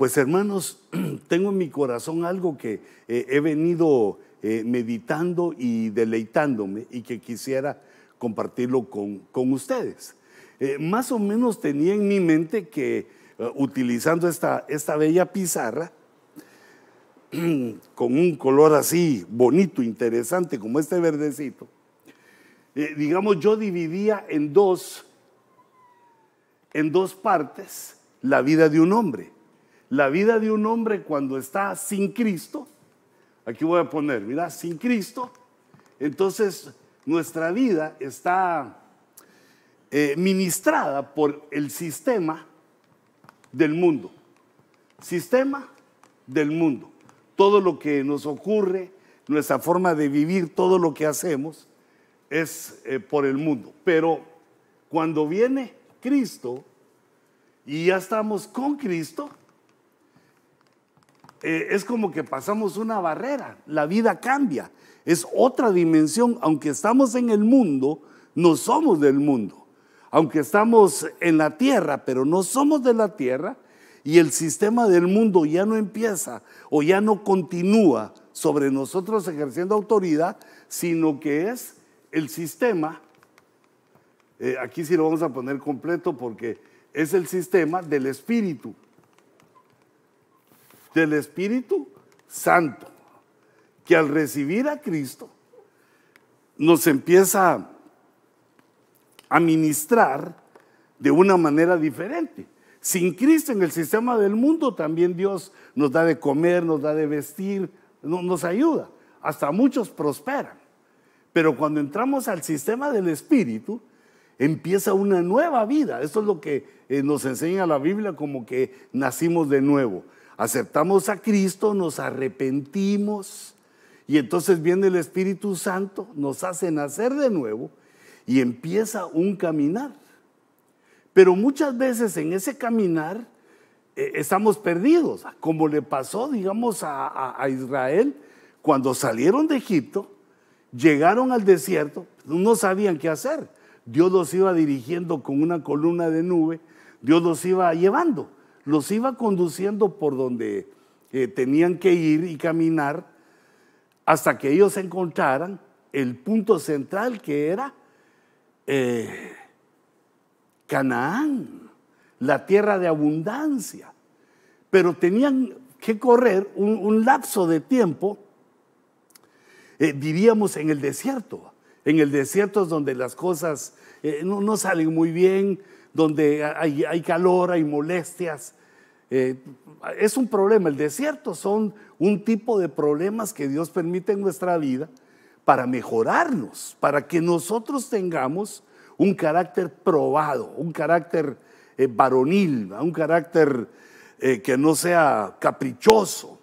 Pues hermanos, tengo en mi corazón algo que eh, he venido eh, meditando y deleitándome y que quisiera compartirlo con, ustedes. Eh, más o menos tenía en mi mente que utilizando esta, esta bella pizarra, con un color así bonito, interesante, como este verdecito, digamos, yo dividía en dos, en dos partes la vida de un hombre. La vida de un hombre cuando está sin Cristo, aquí voy a poner, mira, sin Cristo, entonces nuestra vida está eh, ministrada por el sistema del mundo. Sistema del mundo. Todo lo que nos ocurre, nuestra forma de vivir, todo lo que hacemos es eh, por el mundo. Pero cuando viene Cristo y ya estamos con Cristo, eh, es como que pasamos una barrera, la vida cambia, es otra dimensión, aunque estamos en el mundo, no somos del mundo, aunque estamos en la tierra, pero no somos de la tierra, y el sistema del mundo ya no empieza o ya no continúa sobre nosotros ejerciendo autoridad, sino que es el sistema, eh, aquí sí lo vamos a poner completo porque es el sistema del espíritu del Espíritu Santo, que al recibir a Cristo nos empieza a ministrar de una manera diferente. Sin Cristo en el sistema del mundo también Dios nos da de comer, nos da de vestir, nos ayuda. Hasta muchos prosperan. Pero cuando entramos al sistema del Espíritu, empieza una nueva vida. Esto es lo que eh, nos enseña la Biblia como que nacimos de nuevo aceptamos a Cristo, nos arrepentimos y entonces viene el Espíritu Santo, nos hace nacer de nuevo y empieza un caminar. Pero muchas veces en ese caminar eh, estamos perdidos, como le pasó, digamos, a, a Israel cuando salieron de Egipto, llegaron al desierto, no sabían qué hacer. Dios los iba dirigiendo con una columna de nube, Dios los iba llevando los iba conduciendo por donde eh, tenían que ir y caminar hasta que ellos encontraran el punto central que era eh, Canaán, la tierra de abundancia. Pero tenían que correr un, lapso de tiempo, eh, diríamos, en el desierto. En el desierto es donde las cosas no, no, salen muy bien, donde hay, calor, hay molestias. Eh, es un problema. El desierto son un tipo de problemas que Dios permite en nuestra vida para mejorarnos, para que nosotros tengamos un carácter probado, un carácter eh, varonil, un carácter eh, que no sea caprichoso.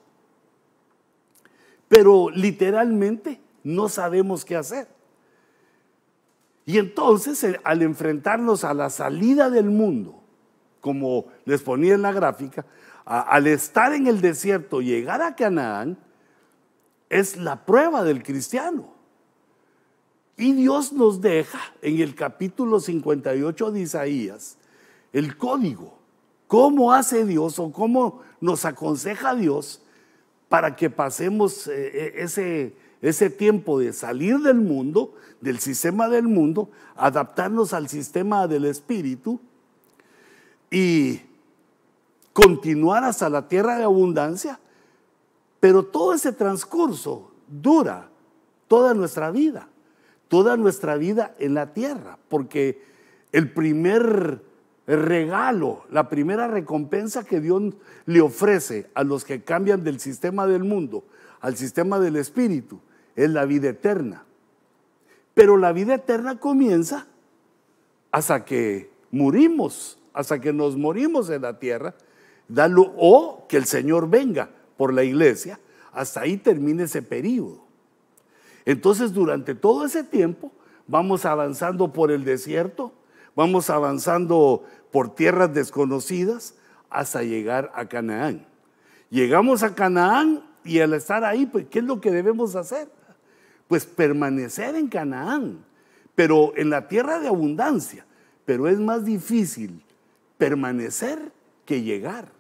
Pero literalmente no sabemos qué hacer. Y entonces, eh, al enfrentarnos a la salida del mundo, como les ponía en la gráfica, al estar en el desierto, llegar a Canaán, es la prueba del cristiano. Y Dios nos deja en el capítulo 58 de Isaías el código. ¿Cómo hace Dios o cómo nos aconseja Dios para que pasemos eh, eh, ese, ese tiempo de salir del mundo, del sistema del mundo, adaptarnos al sistema del espíritu y continuar hasta la tierra de abundancia. Pero todo ese transcurso dura toda nuestra vida, toda nuestra vida en la tierra, porque el primer regalo, la primera recompensa que Dios le ofrece a los que cambian del sistema del mundo al sistema del espíritu es la vida eterna. Pero la vida eterna comienza hasta que murimos, hasta que nos morimos en la tierra, o que el Señor venga por la iglesia, hasta ahí termine ese periodo. Entonces, durante todo ese tiempo, vamos avanzando por el desierto, vamos avanzando por tierras desconocidas hasta llegar a Canaán. Llegamos a Canaán y al estar ahí, pues, ¿qué es lo que debemos hacer? Pues permanecer en Canaán, pero en la tierra de abundancia. Pero es más difícil permanecer que llegar.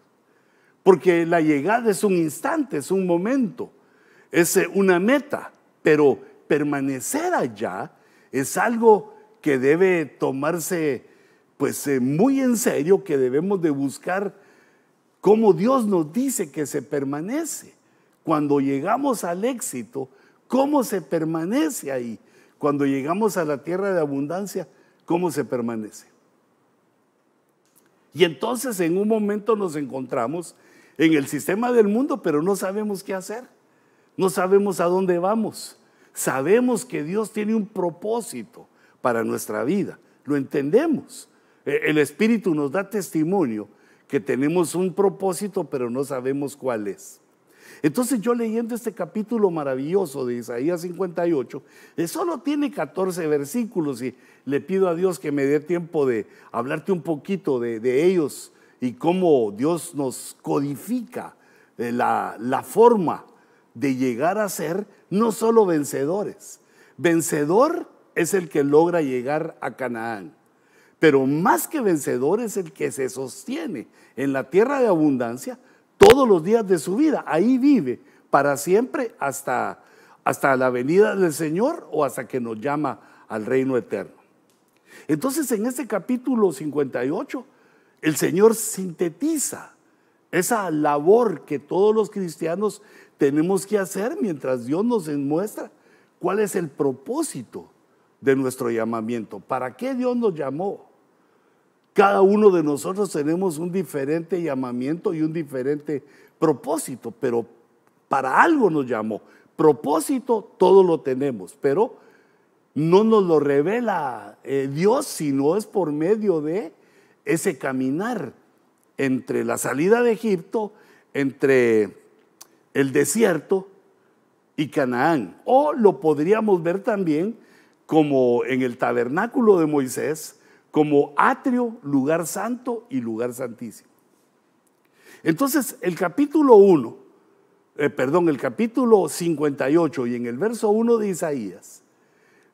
porque la llegada es un instante, es un momento, es eh, una meta, pero permanecer allá es algo que debe tomarse pues eh, muy en serio, que debemos de buscar cómo Dios nos dice que se permanece. Cuando llegamos al éxito, ¿cómo se permanece ahí? Cuando llegamos a la tierra de abundancia, ¿cómo se permanece? Y entonces en un momento nos encontramos en el sistema del mundo, pero no sabemos qué hacer. No sabemos a dónde vamos. Sabemos que Dios tiene un propósito para nuestra vida. Lo entendemos. E, el Espíritu nos da testimonio que tenemos un propósito, pero no sabemos cuál es. Entonces yo leyendo este capítulo maravilloso de Isaías 58, eh, solo tiene 14 versículos y le pido a Dios que me dé tiempo de hablarte un poquito de, ellos y cómo Dios nos codifica eh, la, la forma de llegar a ser no solo vencedores. Vencedor es el que logra llegar a Canaán, pero más que vencedor es el que se sostiene en la tierra de abundancia todos los días de su vida. Ahí vive para siempre hasta, hasta la venida del Señor o hasta que nos llama al reino eterno. Entonces en este capítulo 58 el Señor sintetiza esa labor que todos los cristianos tenemos que hacer mientras Dios nos muestra cuál es el propósito de nuestro llamamiento. ¿Para qué Dios nos llamó? Cada uno de nosotros tenemos un diferente llamamiento y un diferente propósito, pero para algo nos llamó. Propósito todo lo tenemos, pero no nos lo revela eh, Dios, sino es por medio de ese caminar entre la salida de Egipto, entre el desierto y Canaán. O lo podríamos ver también como en el tabernáculo de Moisés, como atrio, lugar santo y lugar santísimo. Entonces, el capítulo 1, eh, perdón, el capítulo 58 y en el verso 1 de Isaías,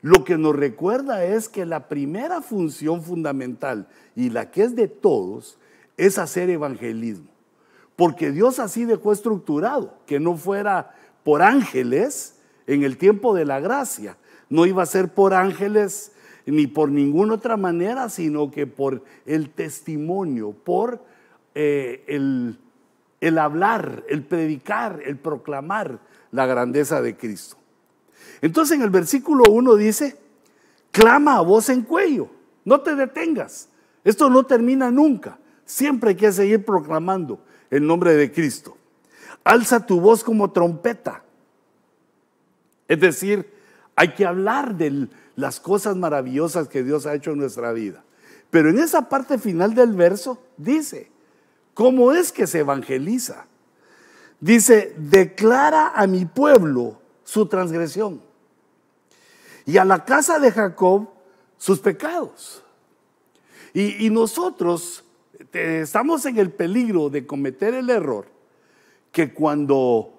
lo que nos recuerda es que la primera función fundamental y la que es de todos es hacer evangelismo. Porque Dios así dejó estructurado, que no fuera por ángeles en el tiempo de la gracia. No iba a ser por ángeles ni por ninguna otra manera, sino que por el testimonio, por eh, el, el hablar, el predicar, el proclamar la grandeza de Cristo. Entonces en el versículo 1 dice, clama a voz en cuello, no te detengas. Esto no termina nunca. Siempre hay que seguir proclamando el nombre de Cristo. Alza tu voz como trompeta. Es decir, hay que hablar de las cosas maravillosas que Dios ha hecho en nuestra vida. Pero en esa parte final del verso dice, ¿cómo es que se evangeliza? Dice, declara a mi pueblo su transgresión y a la casa de Jacob sus pecados. Y, nosotros estamos en el peligro de cometer el error que cuando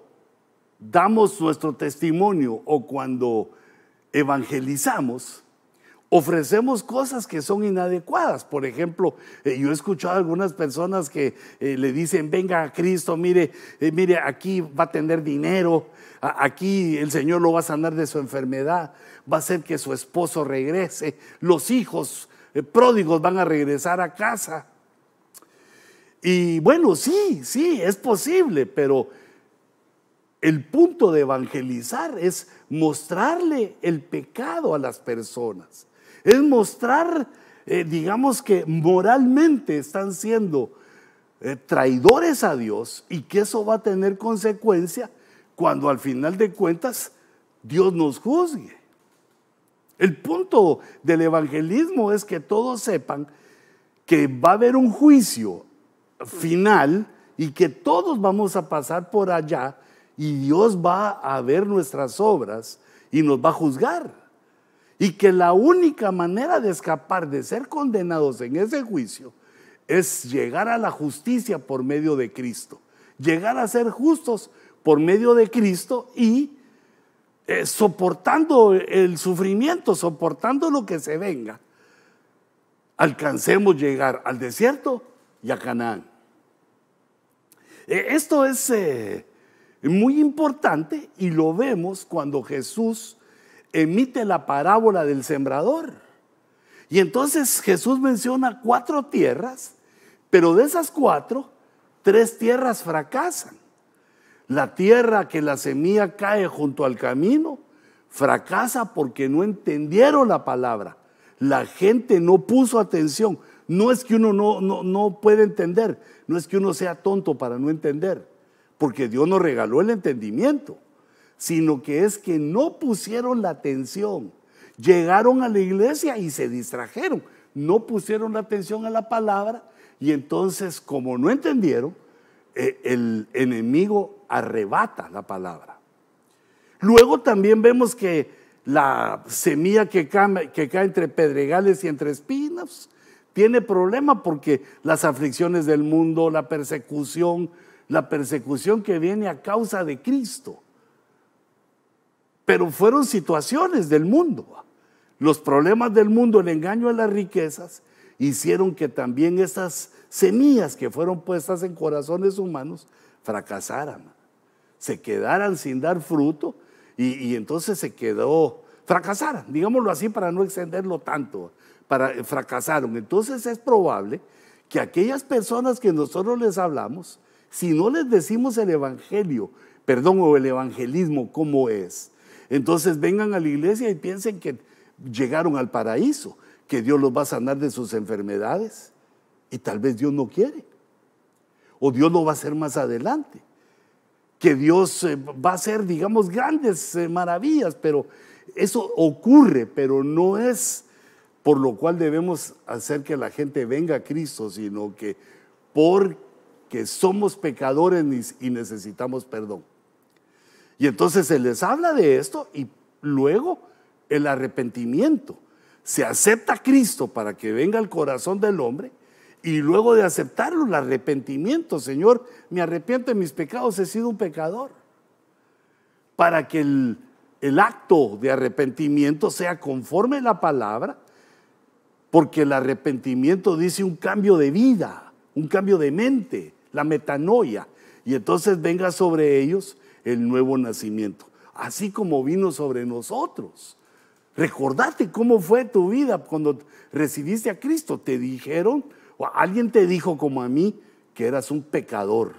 damos nuestro testimonio o cuando evangelizamos, ofrecemos cosas que son inadecuadas. Por ejemplo, eh, yo he escuchado a algunas personas que eh, le dicen, venga a Cristo, mire, eh, mire, aquí va a tener dinero, aquí el Señor lo va a sanar de su enfermedad, va a hacer que su esposo regrese, los hijos pródigos van a regresar a casa. Y bueno, sí, sí, es posible, pero el punto de evangelizar es mostrarle el pecado a las personas es mostrar, eh, digamos que moralmente están siendo eh, traidores a Dios y que eso va a tener consecuencia cuando al final de cuentas Dios nos juzgue. El punto del evangelismo es que todos sepan que va a haber un juicio final y que todos vamos a pasar por allá y Dios va a ver nuestras obras y nos va a juzgar. Y que la única manera de escapar de ser condenados en ese juicio es llegar a la justicia por medio de Cristo. Llegar a ser justos por medio de Cristo y eh, soportando el sufrimiento, soportando lo que se venga, alcancemos llegar al desierto y a Canaán. Eh, esto es eh, muy importante y lo vemos cuando Jesús emite la parábola del sembrador. Y entonces Jesús menciona cuatro tierras, pero de esas cuatro, tres tierras fracasan. La tierra que la semilla cae junto al camino fracasa porque no entendieron la palabra. La gente no puso atención. No es que uno no, no, no puede entender, no es que uno sea tonto para no entender, porque Dios nos regaló el entendimiento, sino que es que no pusieron la atención. Llegaron a la iglesia y se distrajeron, no pusieron la atención a la palabra y entonces como no entendieron, eh, el enemigo arrebata la palabra. Luego también vemos que la semilla que cae, que cae entre pedregales y entre espinas tiene problema porque las aflicciones del mundo, la persecución, la persecución que viene a causa de Cristo. Pero fueron situaciones del mundo. Los problemas del mundo, el engaño a las riquezas, hicieron que también esas semillas que fueron puestas en corazones humanos fracasaran, se quedaran sin dar fruto y, entonces se quedó, fracasaran, digámoslo así para no extenderlo tanto, para, fracasaron. Entonces es probable que aquellas personas que nosotros les hablamos, si no les decimos el evangelio, perdón, o el evangelismo como es, entonces vengan a la iglesia y piensen que llegaron al paraíso, que Dios los va a sanar de sus enfermedades y tal vez Dios no quiere. O Dios lo va a hacer más adelante. Que Dios eh, va a hacer, digamos, grandes eh, maravillas, pero eso ocurre, pero no es por lo cual debemos hacer que la gente venga a Cristo, sino que porque somos pecadores y necesitamos perdón. Y entonces se les habla de esto y luego el arrepentimiento. Se acepta a Cristo para que venga al corazón del hombre y luego de aceptarlo, el arrepentimiento, Señor, me arrepiento de mis pecados, he sido un pecador. Para que el, el acto de arrepentimiento sea conforme a la palabra porque el arrepentimiento dice un cambio de vida, un cambio de mente, la metanoia. Y entonces venga sobre ellos el nuevo nacimiento, así como vino sobre nosotros. Recordate cómo fue tu vida cuando recibiste a Cristo. Te dijeron, o alguien te dijo como a mí, que eras un pecador.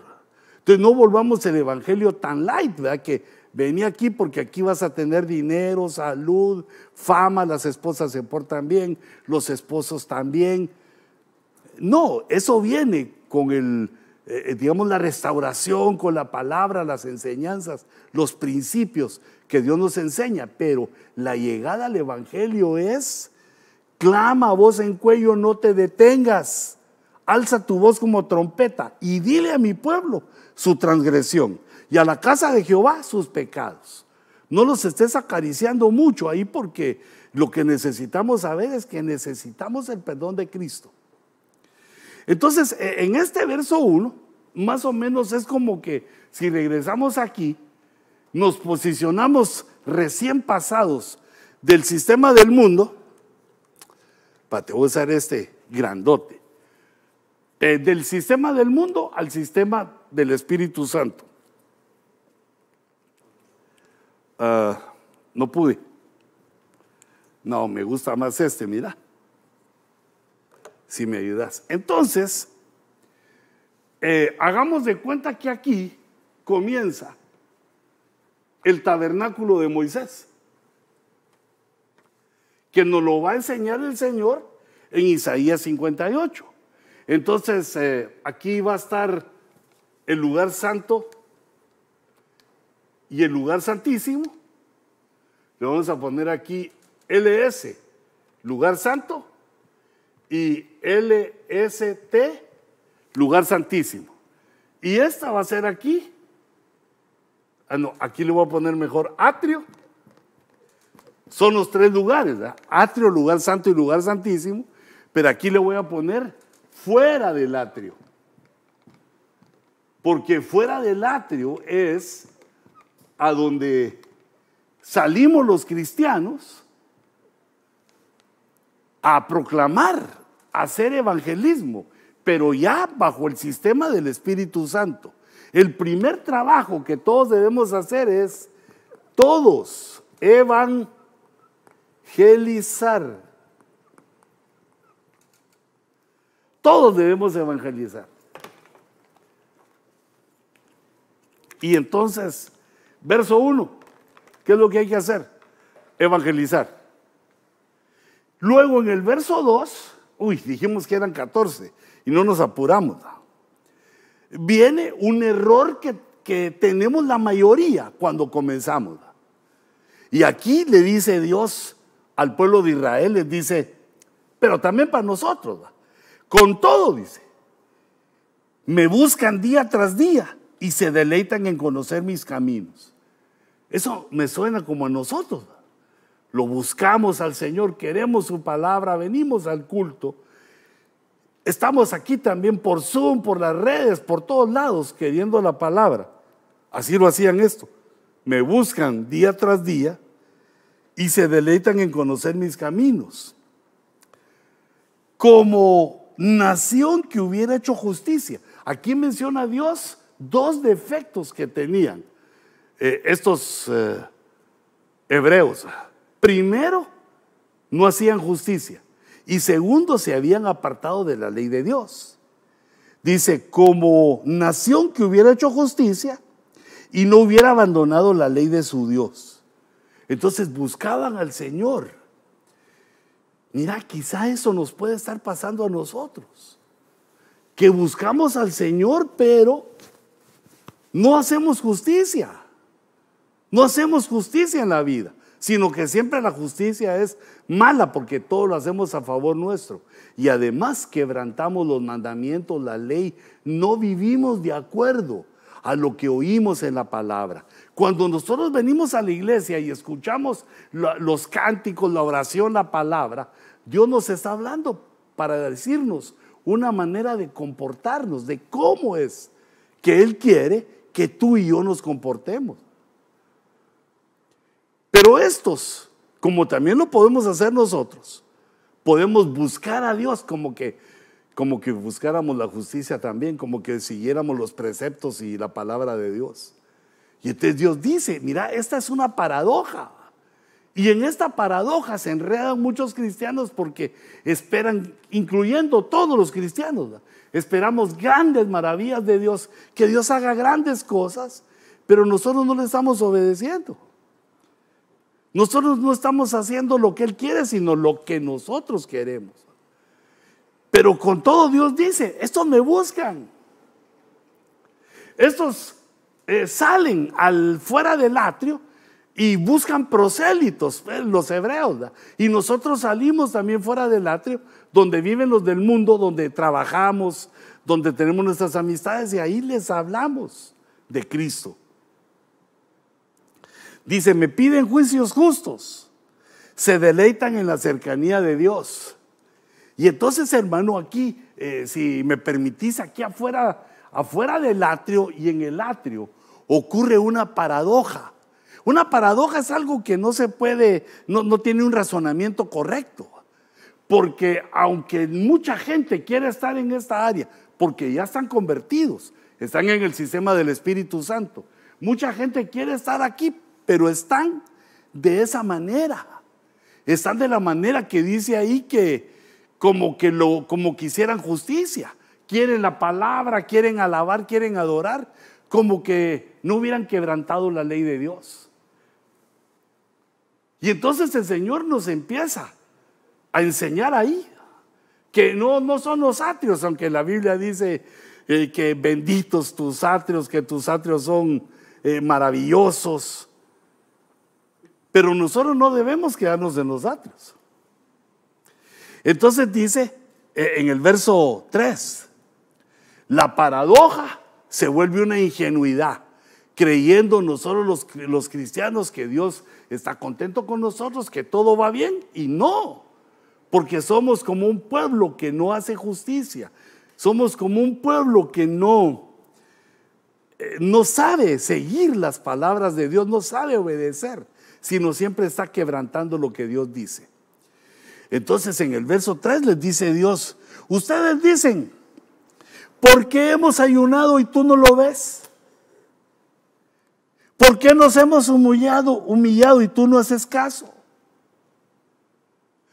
Entonces no volvamos el evangelio tan light, ¿verdad? Que Vení aquí porque aquí vas a tener dinero, salud, fama, las esposas se portan bien, los esposos también. No, eso viene con el, eh, digamos, la restauración, con la palabra, las enseñanzas, los principios que Dios nos enseña. Pero la llegada al Evangelio es, clama voz en cuello, no te detengas, alza tu voz como trompeta y dile a mi pueblo su transgresión y a la casa de Jehová sus pecados. No los estés acariciando mucho ahí porque lo que necesitamos saber es que necesitamos el perdón de Cristo. Entonces, e, en este verso 1, más o menos es como que si regresamos aquí, nos posicionamos recién pasados del sistema del mundo, para te voy a usar este grandote, del sistema del mundo al sistema del Espíritu Santo. Ah, no pude. No, me gusta más este, mira. Si me ayudas. Entonces, eh, hagamos de cuenta que aquí comienza el tabernáculo de Moisés, que nos lo va a enseñar el Señor en Isaías 58. Entonces, eh, aquí va a estar el lugar santo y el lugar santísimo, le vamos a poner aquí LS, lugar santo, y LST, lugar santísimo. Y esta va a ser aquí. Ah, no, aquí le voy a poner mejor atrio. Son los tres lugares, atrio, lugar santo y lugar santísimo. Pero aquí le voy a poner fuera del atrio. Porque fuera del atrio es a donde salimos los cristianos a proclamar, a hacer evangelismo, pero ya bajo el sistema del Espíritu Santo. El primer trabajo que todos debemos hacer es todos evangelizar. Todos debemos evangelizar. Y entonces, verso 1, ¿qué es lo que hay que hacer? Evangelizar. Luego en el verso 2, uy, dijimos que eran 14 y no nos apuramos. Viene un error que, que tenemos la mayoría cuando comenzamos. Y aquí le dice Dios al pueblo de Israel, les dice, pero también para nosotros. Con todo, dice, me buscan día tras día y se deleitan en conocer mis caminos. Eso me suena como a nosotros. Lo buscamos al Señor, queremos su palabra, venimos al culto. Estamos aquí también por Zoom, por las redes, por todos lados, queriendo la palabra. Así lo hacían esto. Me buscan día tras día y se deleitan en conocer mis caminos. Como nación que hubiera hecho justicia. Aquí menciona Dios dos defectos que tenían eh, estos eh, hebreos. Primero, no hacían justicia. Y segundo, se habían apartado de la ley de Dios. Dice, como nación que hubiera hecho justicia y no hubiera abandonado la ley de su Dios. Entonces buscaban al Señor Mira, quizá eso nos puede estar pasando a nosotros. Que buscamos al Señor, pero no hacemos justicia. No hacemos justicia en la vida, sino que siempre la justicia es mala porque todo lo hacemos a favor nuestro. Y además quebrantamos los mandamientos, la ley, no vivimos de acuerdo a lo que oímos en la palabra. Cuando nosotros venimos a la iglesia y escuchamos los cánticos, la oración, la palabra, Dios nos está hablando para decirnos una manera de comportarnos, de cómo es que Él quiere que tú y yo nos comportemos. Pero estos, como también lo podemos hacer nosotros, podemos buscar a Dios como que como que buscáramos la justicia también, como que siguiéramos los preceptos y la palabra de Dios. Y entonces Dios dice, mira, esta es una paradoja. Y en esta paradoja se enredan muchos cristianos porque esperan, incluyendo todos los cristianos, esperamos grandes maravillas de Dios, que Dios haga grandes cosas, pero nosotros no le estamos obedeciendo. Nosotros no estamos haciendo lo que Él quiere, sino lo que nosotros queremos. Pero con todo Dios dice, estos me buscan. Estos eh, salen al fuera del atrio y buscan prosélitos, pues, los hebreos. Y nosotros salimos también fuera del atrio, donde viven los del mundo, donde trabajamos, donde tenemos nuestras amistades y ahí les hablamos de Cristo. Dice, me piden juicios justos, se deleitan en la cercanía de Dios. Y entonces, hermano, aquí, eh, si me permitís, aquí afuera, afuera del atrio y en el atrio ocurre una paradoja una paradoja es algo que no se puede, no, tiene un razonamiento correcto. Porque aunque mucha gente quiere estar en esta área, porque ya están convertidos, están en el sistema del Espíritu Santo, mucha gente quiere estar aquí, pero están de esa manera. Están de la manera que dice ahí que como que lo como quisieran justicia, quieren la palabra, quieren alabar, quieren adorar, como que no hubieran quebrantado la ley de Dios. Y entonces el Señor nos empieza a enseñar ahí que no, no son los atrios, aunque la Biblia dice eh, que benditos tus atrios, que tus atrios son eh, maravillosos. Pero nosotros no debemos quedarnos en los atrios. Entonces dice eh, en el verso 3, la paradoja se vuelve una ingenuidad creyendo nosotros los, los cristianos que Dios está contento con nosotros, que todo va bien, y no, porque somos como un pueblo que no hace justicia, somos como un pueblo que no, eh, no sabe seguir las palabras de Dios, no sabe obedecer, sino siempre está quebrantando lo que Dios dice. Entonces en el verso 3 les dice Dios, ustedes dicen, ¿por qué hemos ayunado y tú no lo ves? ¿Por qué nos hemos humillado, humillado y tú no haces caso?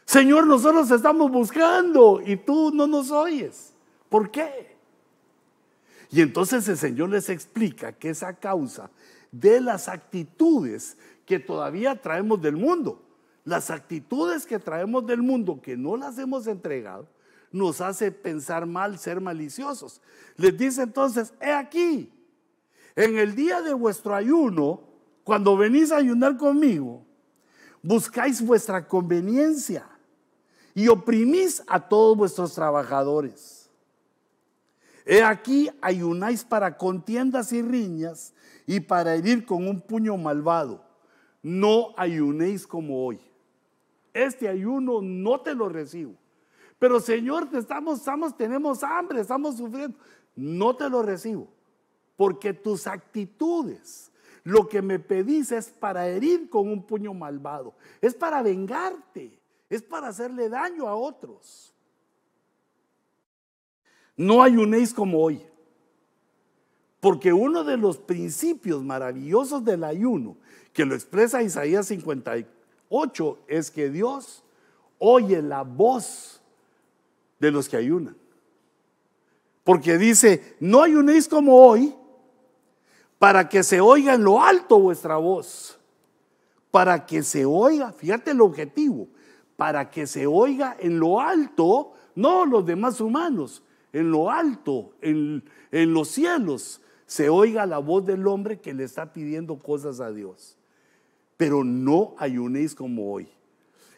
Señor, nosotros estamos buscando y tú no nos oyes. ¿Por qué? Y entonces el Señor les explica que esa causa de las actitudes que todavía traemos del mundo, las actitudes que traemos del mundo que no las hemos entregado, nos hace pensar mal, ser maliciosos. Les dice entonces, he aquí, en el día de vuestro ayuno, cuando venís a ayunar conmigo, buscáis vuestra conveniencia y oprimís a todos vuestros trabajadores. He aquí ayunáis para contiendas y riñas y para herir con un puño malvado. No ayunéis como hoy. Este ayuno no te lo recibo. Pero Señor, estamos, estamos, tenemos hambre, estamos sufriendo. No te lo recibo. Porque tus actitudes, lo que me pedís es para herir con un puño malvado. Es para vengarte. Es para hacerle daño a otros. No ayunéis como hoy. Porque uno de los principios maravillosos del ayuno, que lo expresa Isaías 58, es que Dios oye la voz de los que ayunan. Porque dice, no ayunéis como hoy, para que se oiga en lo alto vuestra voz. Para que se oiga, fíjate el objetivo, para que se oiga en lo alto, no los demás humanos, en lo alto, en, en los cielos, se oiga la voz del hombre que le está pidiendo cosas a Dios. Pero no ayunéis como hoy.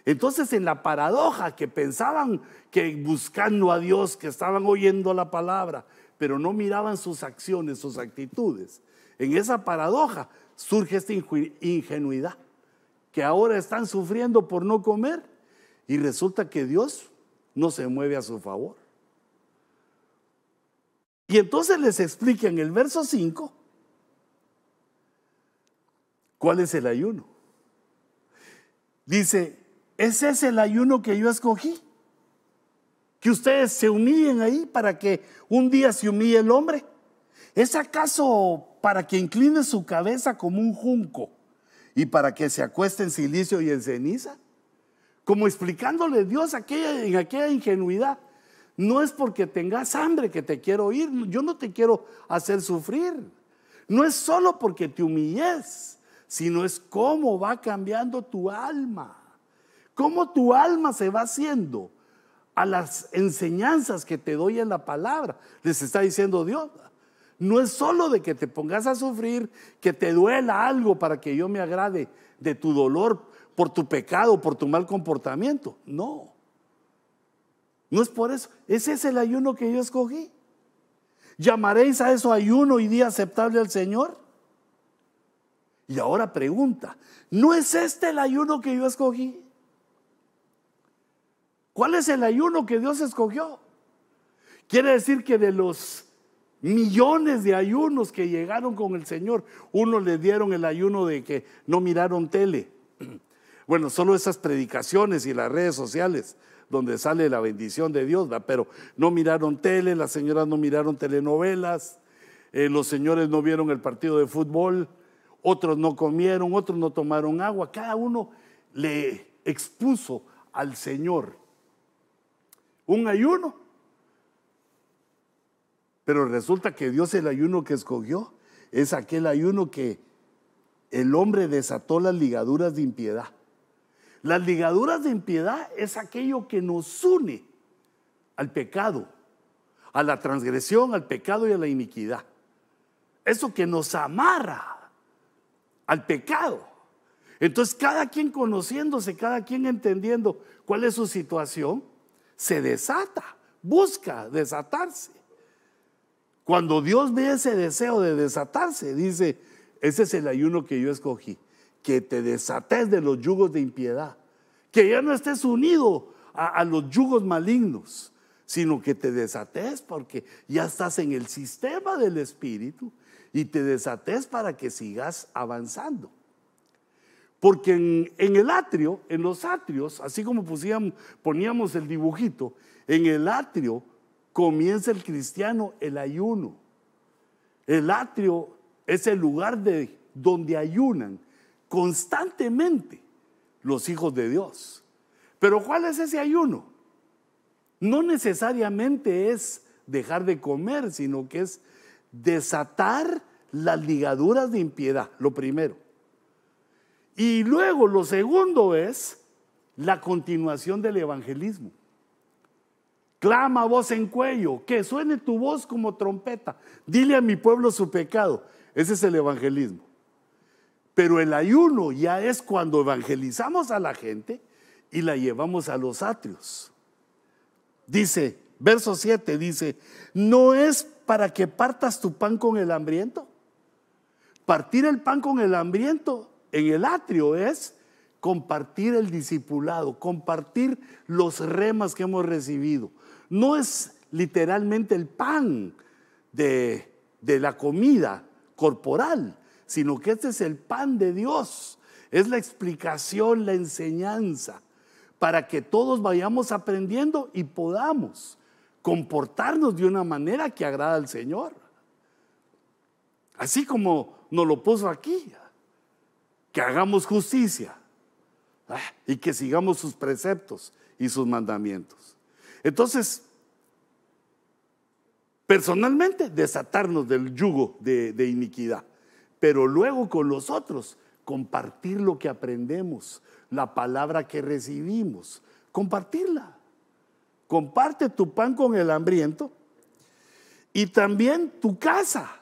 Entonces en la paradoja que pensaban que buscando a Dios, que estaban oyendo la palabra, pero no miraban sus acciones, sus actitudes, en esa paradoja surge esta ingenuidad, que ahora están sufriendo por no comer y resulta que Dios no se mueve a su favor. Y entonces les explica en el verso 5 cuál es el ayuno. Dice, ese es el ayuno que yo escogí. Que ustedes se humillen ahí para que un día se humille el hombre. ¿Es acaso para que incline su cabeza como un junco y para que se acueste en silicio y en ceniza? Como explicándole Dios aquella, en aquella ingenuidad. No es porque tengas hambre que te quiero ir. Yo no te quiero hacer sufrir. No es solo porque te humilles, sino es cómo va cambiando tu alma. Cómo tu alma se va haciendo a las enseñanzas que te doy en la palabra. Les está diciendo Dios. No es solo de que te pongas a sufrir, que te duela algo para que yo me agrade de tu dolor por tu pecado, por tu mal comportamiento. No. No es por eso. Ese es el ayuno que yo escogí. ¿Llamaréis a eso ayuno y día aceptable al Señor? Y ahora pregunta, ¿no es este el ayuno que yo escogí? ¿Cuál es el ayuno que Dios escogió? Quiere decir que de los millones de ayunos que llegaron con el Señor, unos le dieron el ayuno de que no miraron tele. Bueno, solo esas predicaciones y las redes sociales donde sale la bendición de Dios, pero no miraron tele, las señoras no miraron telenovelas, eh, los señores no vieron el partido de fútbol, otros no comieron, otros no tomaron agua, cada uno le expuso al Señor un ayuno. Pero resulta que Dios el ayuno que escogió es aquel ayuno que el hombre desató las ligaduras de impiedad. Las ligaduras de impiedad es aquello que nos une al pecado, a la transgresión, al pecado y a la iniquidad. Eso que nos amarra al pecado. Entonces cada quien conociéndose, cada quien entendiendo cuál es su situación, se desata, busca desatarse. Cuando Dios ve ese deseo de desatarse, dice, ese es el ayuno que yo escogí que te desates de los yugos de impiedad, que ya no estés unido a, los yugos malignos, sino que te desates porque ya estás en el sistema del Espíritu y te desates para que sigas avanzando. Porque en, el atrio, en los atrios, así como poníamos el dibujito, en el atrio comienza el cristiano el ayuno. El atrio es el lugar de donde ayunan constantemente los hijos de Dios. Pero ¿cuál es ese ayuno? No necesariamente es dejar de comer, sino que es desatar las ligaduras de impiedad, lo primero. Y luego lo segundo es la continuación del evangelismo. Clama voz en cuello, que suene tu voz como trompeta. Dile a mi pueblo su pecado. Ese es el evangelismo. Pero el ayuno ya es cuando evangelizamos a la gente y la llevamos a los atrios. Dice, verso 7 dice, no es para que partas tu pan con el hambriento. Partir el pan con el hambriento en el atrio es compartir el discipulado, compartir los remas que hemos recibido. No es literalmente el pan de, de la comida corporal, sino que este es el pan de Dios. Es la explicación, la enseñanza, para que todos vayamos aprendiendo y podamos comportarnos de una manera que agrada al Señor. Así como nos lo puso aquí, que hagamos justicia y que sigamos sus preceptos y sus mandamientos. Entonces, personalmente, desatarnos del yugo de, de iniquidad, pero luego con los otros, compartir lo que aprendemos, la palabra que recibimos, compartirla. Comparte tu pan con el hambriento y también tu casa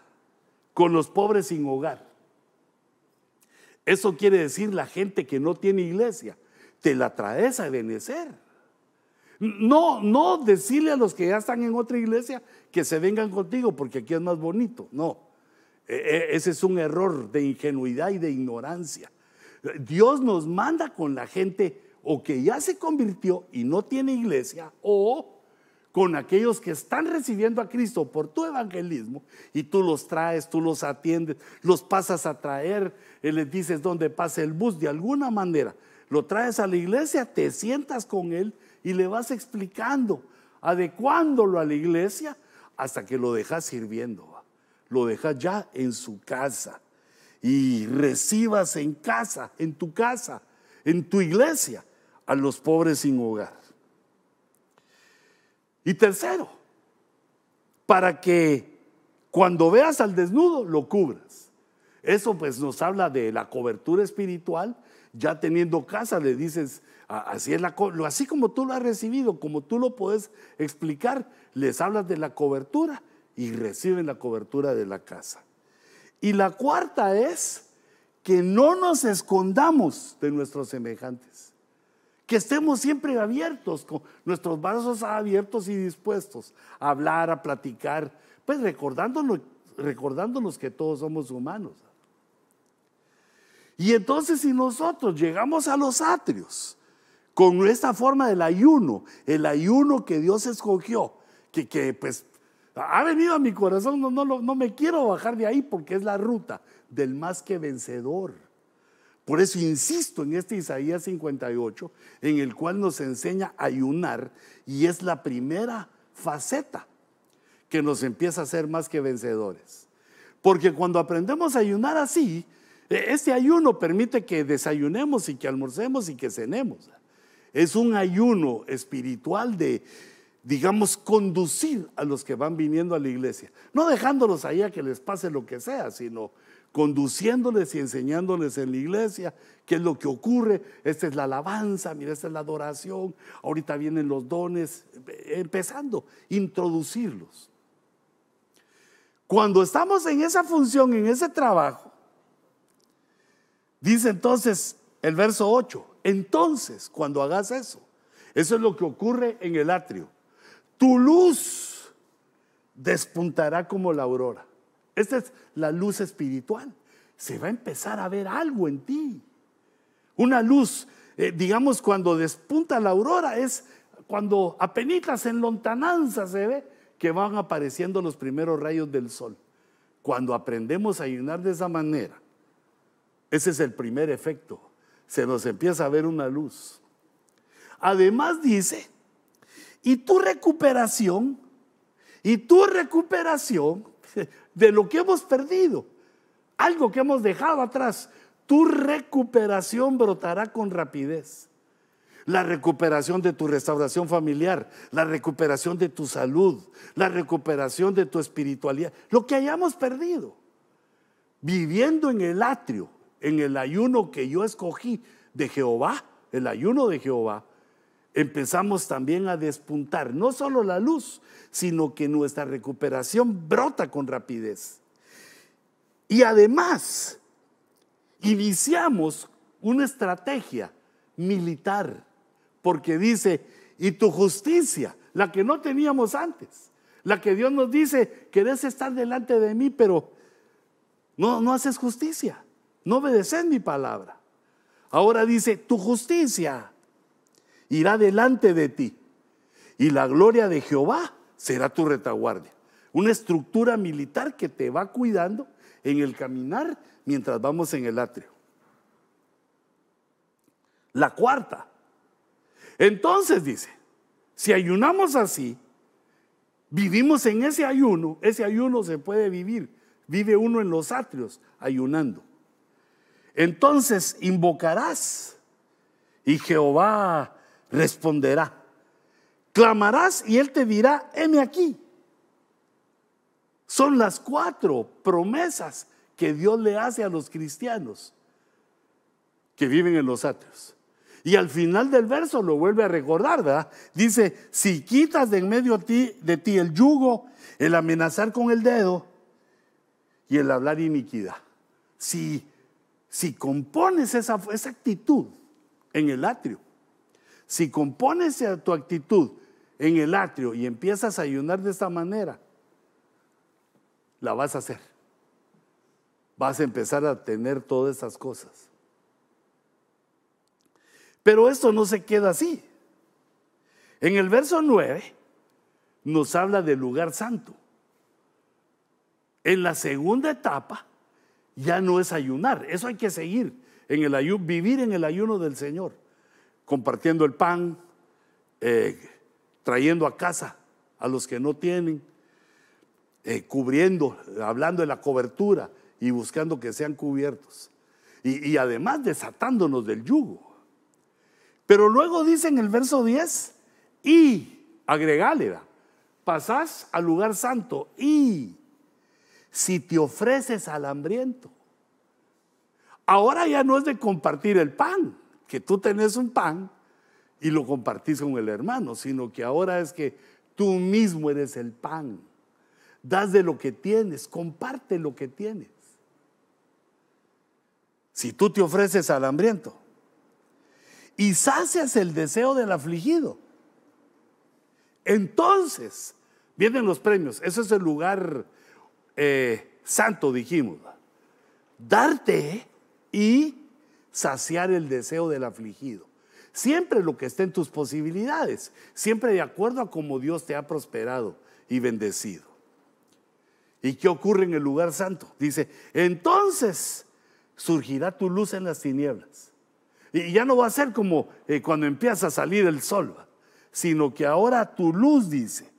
con los pobres sin hogar. Eso quiere decir la gente que no tiene iglesia, te la traes a benecer. No, no decirle a los que ya están en otra iglesia que se vengan contigo porque aquí es más bonito. No, e, e, ese es un error de ingenuidad y de ignorancia. Dios nos manda con la gente o que ya se convirtió y no tiene iglesia o con aquellos que están recibiendo a Cristo por tu evangelismo y tú los traes, tú los atiendes, los pasas a traer, y les dices dónde pasa el bus de alguna manera, lo traes a la iglesia, te sientas con él y le vas explicando, adecuándolo a la iglesia hasta que lo dejas sirviendo, lo dejas ya en su casa y recibas en casa, en tu casa, en tu iglesia, a los pobres sin hogar. Y tercero, para que cuando veas al desnudo lo cubras. Eso pues nos habla de la cobertura espiritual. Ya teniendo casa le dices, así, es la, así como tú lo has recibido, como tú lo puedes explicar, les hablas de la cobertura y reciben la cobertura de la casa. Y la cuarta es que no nos escondamos de nuestros semejantes que estemos siempre abiertos, con nuestros brazos abiertos y dispuestos a hablar, a platicar, pues recordándonos, recordándonos que todos somos humanos. Y entonces si nosotros llegamos a los atrios con esta forma del ayuno, el ayuno que Dios escogió, que, que pues ha venido a mi corazón, no, no, no me quiero bajar de ahí porque es la ruta del más que vencedor. Por eso insisto en este Isaías 58, en el cual nos enseña a ayunar y es la primera faceta que nos empieza a ser más que vencedores. Porque cuando aprendemos a ayunar así, e, este ayuno permite que desayunemos y que almorcemos y que cenemos. Es un ayuno espiritual de, digamos, conducir a los que van viniendo a la iglesia. No dejándolos ahí a que les pase lo que sea, sino conduciéndoles y enseñándoles en la iglesia qué es lo que ocurre. Esta es la alabanza, mira, esta es la adoración. Ahorita vienen los dones, empezando, introducirlos. Cuando estamos en esa función, en ese trabajo, dice entonces el verso 8, entonces cuando hagas eso, eso es lo que ocurre en el atrio, tu luz despuntará como la aurora. Esta es la luz espiritual. Se va a empezar a ver algo en ti. Una luz, eh, digamos, cuando despunta la aurora, es cuando apenas en lontananza se ve que van apareciendo los primeros rayos del sol. Cuando aprendemos a ayunar de esa manera, ese es el primer efecto. Se nos empieza a ver una luz. Además dice, y tu recuperación, y tu recuperación de lo que hemos perdido. algo que hemos dejado atrás, tu recuperación brotará con rapidez. La recuperación de tu restauración familiar, la recuperación de tu salud, la recuperación de tu espiritualidad, lo que hayamos perdido. Viviendo en el atrio, en el ayuno que yo escogí de Jehová, el ayuno de Jehová, empezamos también a despuntar no solo la luz, sino que nuestra recuperación brota con rapidez. Y además, iniciamos una estrategia militar, porque dice, y tu justicia, la que no teníamos antes, la que Dios nos dice, querés estar delante de mí, pero no, no haces justicia, no obedeces mi palabra. Ahora dice, tu justicia irá delante de ti y la gloria de Jehová será tu retaguardia. Una estructura militar que te va cuidando en el caminar mientras vamos en el atrio. La cuarta. Entonces dice, si ayunamos así, vivimos en ese ayuno, ese ayuno se puede vivir. Vive uno en los atrios ayunando. Entonces invocarás y Jehová responderá. Clamarás y él te dirá, heme aquí. Son las cuatro promesas que Dios le hace a los cristianos que viven en los atrios. Y al final del verso lo vuelve a recordar. Dice, si quitas de en medio de ti el yugo, el amenazar con el dedo y el hablar iniquidad. Si, si compones esa, esa actitud en el atrio, si compones tu actitud en el atrio y empiezas a ayunar de esta manera, la vas a hacer. Vas a empezar a tener todas esas cosas. Pero esto no se queda así. En el verso 9 nos habla del lugar santo. En la segunda etapa ya no es ayunar, eso hay que seguir en el ayuno, vivir en el ayuno del Señor, compartiendo el pan, eh, trayendo a casa a los que no tienen, eh, cubriendo, hablando de la cobertura y buscando que sean cubiertos. Y, además desatándonos del yugo. Pero luego dice en el verso 10, y, agregale, pasás al lugar santo y si te ofreces al hambriento. Ahora ya no es de compartir el pan, que tú tenés un pan y lo compartís con el hermano, sino que ahora es que tú mismo eres el pan. Das de lo que tienes, comparte lo que tienes. Si tú te ofreces al hambriento, y sacias el deseo del afligido. Entonces vienen los premios. Ese es el lugar eh, santo, dijimos. Darte y saciar el deseo del afligido. Siempre lo que esté en tus posibilidades, siempre de acuerdo a cómo Dios te ha prosperado y bendecido. ¿Y qué ocurre en el lugar santo? Dice, entonces surgirá tu luz en las tinieblas y ya no va a ser como eh, cuando empieza a salir el sol, sino que ahora tu luz, dice,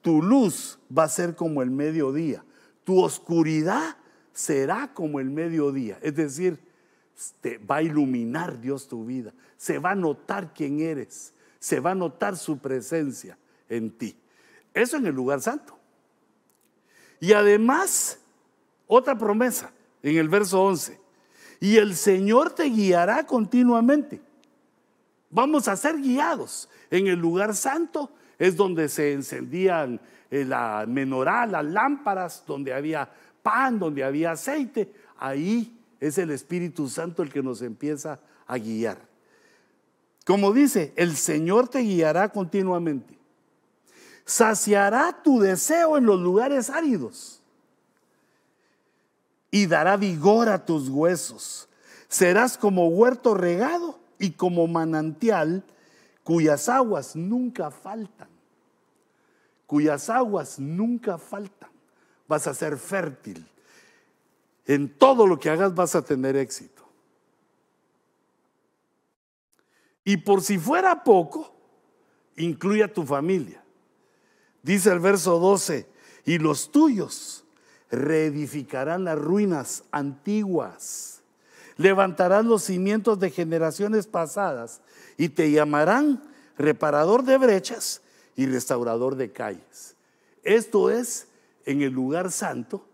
tu luz va a ser como el mediodía, tu oscuridad será como el mediodía. Es decir, te va a iluminar Dios tu vida, se va a notar quién eres, se va a notar su presencia en ti. Eso en el lugar santo. Y además, otra promesa en el verso 11 y el Señor te guiará continuamente. Vamos a ser guiados. En el lugar santo es donde se encendían eh, la menorá, las lámparas, donde había pan, donde había aceite. Ahí es el Espíritu Santo el que nos empieza a guiar. Como dice, el Señor te guiará continuamente. Saciará tu deseo en los lugares áridos y dará vigor a tus huesos. Serás como huerto regado y como manantial cuyas aguas nunca faltan. Cuyas aguas nunca faltan. Vas a ser fértil. En todo lo que hagas vas a tener éxito. Y por si fuera poco, incluye a tu familia. Dice el verso 12, y los tuyos reedificarán las ruinas antiguas, levantarán los cimientos de generaciones pasadas y te llamarán reparador de brechas y restaurador de calles. Esto es en el lugar santo,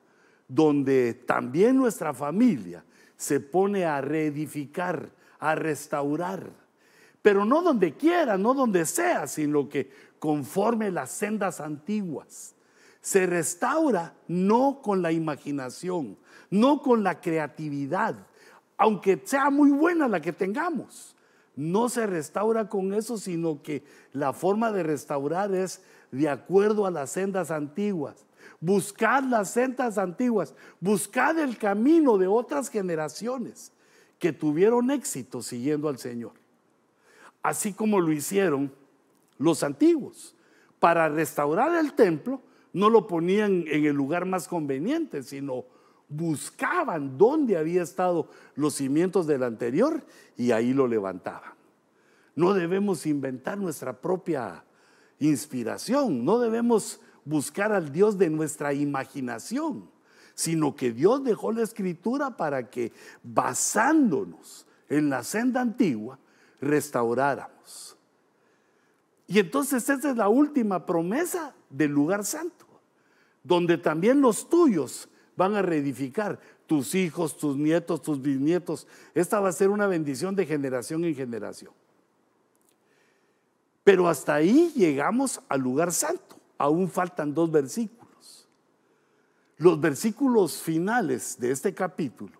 donde también nuestra familia se pone a reedificar, a restaurar, pero no donde quiera, no donde sea, sino que conforme las sendas antiguas. Se restaura no con la imaginación, no con la creatividad, aunque sea muy buena la que tengamos. No se restaura con eso, sino que la forma de restaurar es de acuerdo a las sendas antiguas. Buscad las sendas antiguas, buscad el camino de otras generaciones que tuvieron éxito siguiendo al Señor. Así como lo hicieron los antiguos. Para restaurar el templo no lo ponían en el lugar más conveniente, sino buscaban dónde había estado los cimientos del anterior y ahí lo levantaban. No debemos inventar nuestra propia inspiración, no debemos buscar al Dios de nuestra imaginación, sino que Dios dejó la escritura para que basándonos en la senda antigua, restauráramos. Y entonces esa es la última promesa del lugar santo, donde también los tuyos van a reedificar, tus hijos, tus nietos, tus bisnietos. Esta va a ser una bendición de generación en generación. Pero hasta ahí llegamos al lugar santo. Aún faltan dos versículos. Los versículos finales de este capítulo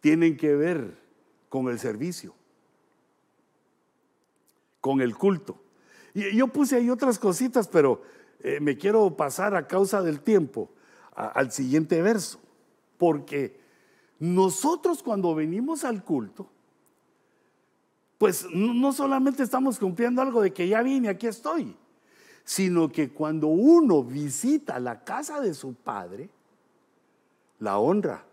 tienen que ver con el servicio, con el culto. Y yo puse ahí otras cositas, pero eh, me quiero pasar a causa del tiempo al siguiente verso. Porque nosotros cuando venimos al culto, pues no solamente estamos cumpliendo algo de que ya vine, aquí estoy, sino que cuando uno visita la casa de su padre, la honra.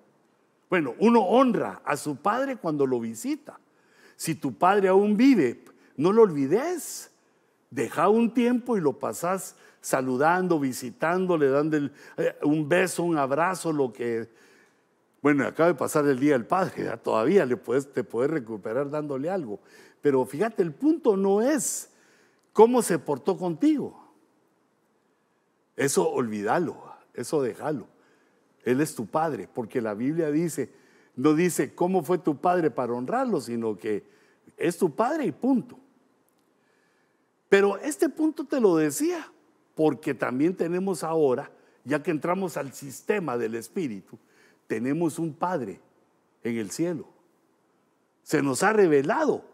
Bueno, uno honra a su padre cuando lo visita. Si tu padre aún vive, no lo olvides. Deja un tiempo y lo pasas saludando, visitándole, dando eh, un beso, un abrazo, lo que bueno, acaba de pasar el Día del Padre, todavía le puedes, te puedes recuperar dándole algo. Pero fíjate, el punto no es cómo se portó contigo. Eso olvídalo, eso déjalo. Él es tu padre, porque la Biblia dice, no dice cómo fue tu padre para honrarlo, sino que es tu padre y punto. Pero este punto te lo decía, porque también tenemos ahora, ya que entramos al sistema del Espíritu, tenemos un Padre en el cielo. Se nos ha revelado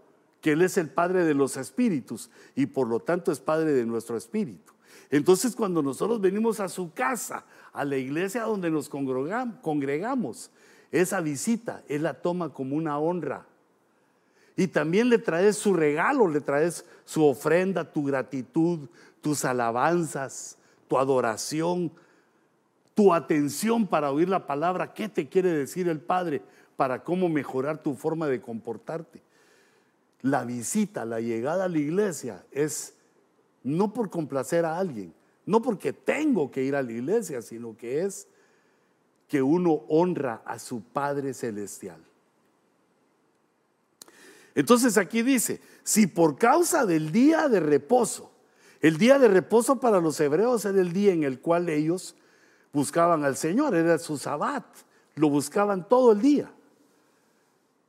que Él es el Padre de los espíritus y por lo tanto es Padre de nuestro espíritu. Entonces cuando nosotros venimos a su casa, a la iglesia donde nos congregamos, esa visita Él la toma como una honra. Y también le traes su regalo, le traes su ofrenda, tu gratitud, tus alabanzas, tu adoración, tu atención para oír la palabra, qué te quiere decir el Padre, para cómo mejorar tu forma de comportarte. La visita, la llegada a la iglesia es no por complacer a alguien, no porque tengo que ir a la iglesia, sino que es que uno honra a su Padre Celestial. Entonces aquí dice, si por causa del día de reposo, el día de reposo para los hebreos era el día en el cual ellos buscaban al Señor, era su sabbat, lo buscaban todo el día.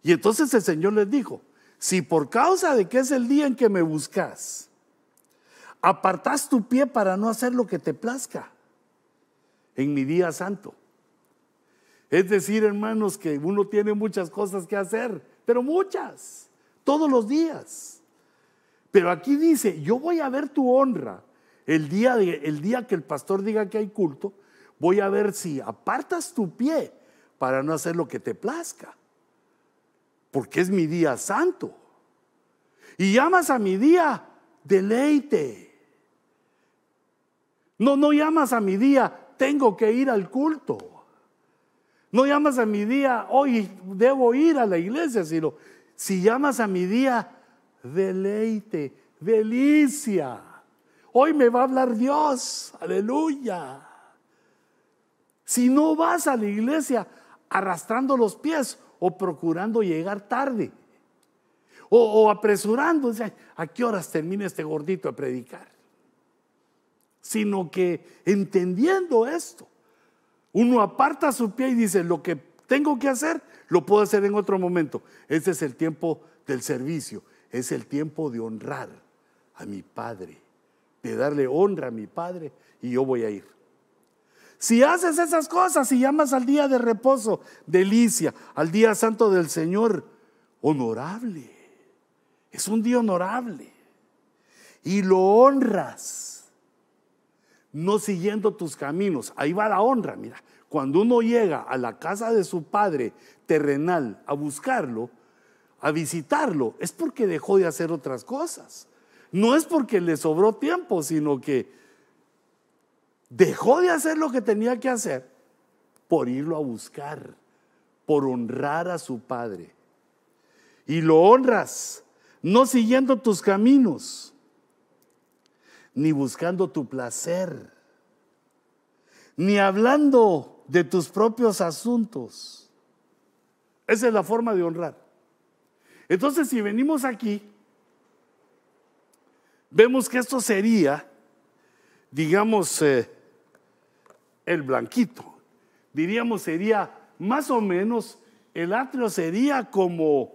Y entonces el Señor les dijo, si por causa de que es el día en que me buscas, apartas tu pie para no hacer lo que te plazca en mi día santo. Es decir, hermanos, que uno tiene muchas cosas que hacer, pero muchas, todos los días. Pero aquí dice, yo voy a ver tu honra el día, el día que el pastor diga que hay culto, voy a ver si apartas tu pie para no hacer lo que te plazca, porque es mi día santo. Y llamas a mi día deleite. No, no llamas a mi día, tengo que ir al culto. No llamas a mi día, hoy debo ir a la iglesia, sino si llamas a mi día, deleite, delicia. Hoy me va a hablar Dios, aleluya. Si no vas a la iglesia arrastrando los pies o procurando llegar tarde o, apresurando, ¿a qué horas termina este gordito a predicar? Sino que entendiendo esto, uno aparta su pie y dice, lo que tengo que hacer, lo puedo hacer en otro momento. Ese es el tiempo del servicio, es el tiempo de honrar a mi Padre, de darle honra a mi Padre y yo voy a ir. Si haces esas cosas y llamas al día de reposo, delicia, al día santo del Señor, honorable. Es un día honorable. Y lo honras, no siguiendo tus caminos. Ahí va la honra, mira. Cuando uno llega a la casa de su padre terrenal a buscarlo, a visitarlo, es porque dejó de hacer otras cosas. No es porque le sobró tiempo, sino que dejó de hacer lo que tenía que hacer por irlo a buscar, por honrar a su padre. Y lo honras, no siguiendo tus caminos, ni buscando tu placer, ni hablando de tus propios asuntos. Esa es la forma de honrar. Entonces, si venimos aquí, vemos que esto sería, digamos, eh, el blanquito. Diríamos, sería más o menos, el atrio sería como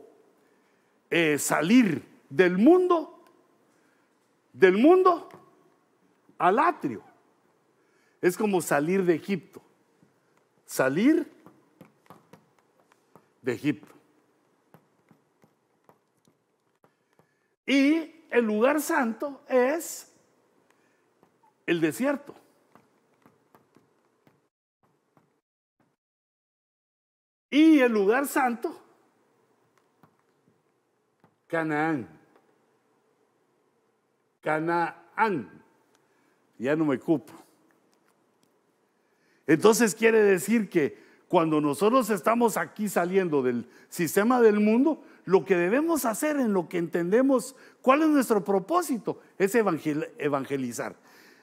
eh, salir del mundo, del mundo al atrio. Es como salir de Egipto. Salir de Egipto. Y el lugar santo es el desierto. Y el lugar santo, Canaán. Canaán. Ya no me cupo. Entonces quiere decir que cuando nosotros estamos aquí saliendo del sistema del mundo, lo que debemos hacer en lo que entendemos cuál es nuestro propósito es evangelizar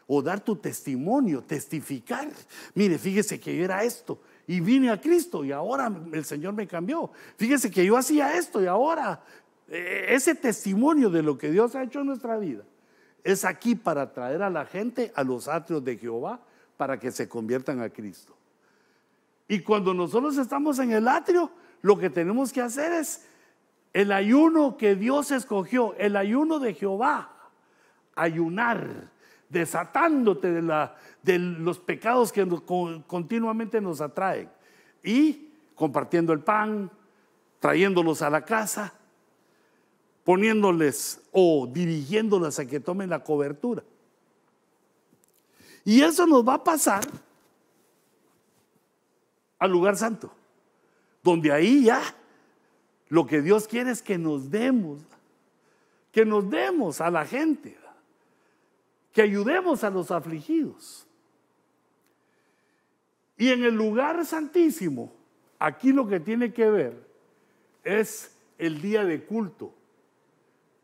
o dar tu testimonio, testificar. Mire, fíjese que yo era esto y vine a Cristo y ahora el Señor me cambió. Fíjese que yo hacía esto y ahora eh, ese testimonio de lo que Dios ha hecho en nuestra vida es aquí para traer a la gente a los atrios de Jehová para que se conviertan a Cristo. Y cuando nosotros estamos en el atrio, lo que tenemos que hacer es el ayuno que Dios escogió, el ayuno de Jehová, ayunar, desatándote de, la, de los pecados que continuamente nos atraen y compartiendo el pan, trayéndolos a la casa, poniéndoles o dirigiéndolas a que tomen la cobertura. Y eso nos va a pasar al lugar santo, donde ahí ya lo que Dios quiere es que nos demos, que nos demos a la gente, que ayudemos a los afligidos. Y en el lugar santísimo, aquí lo que tiene que ver es el día de culto.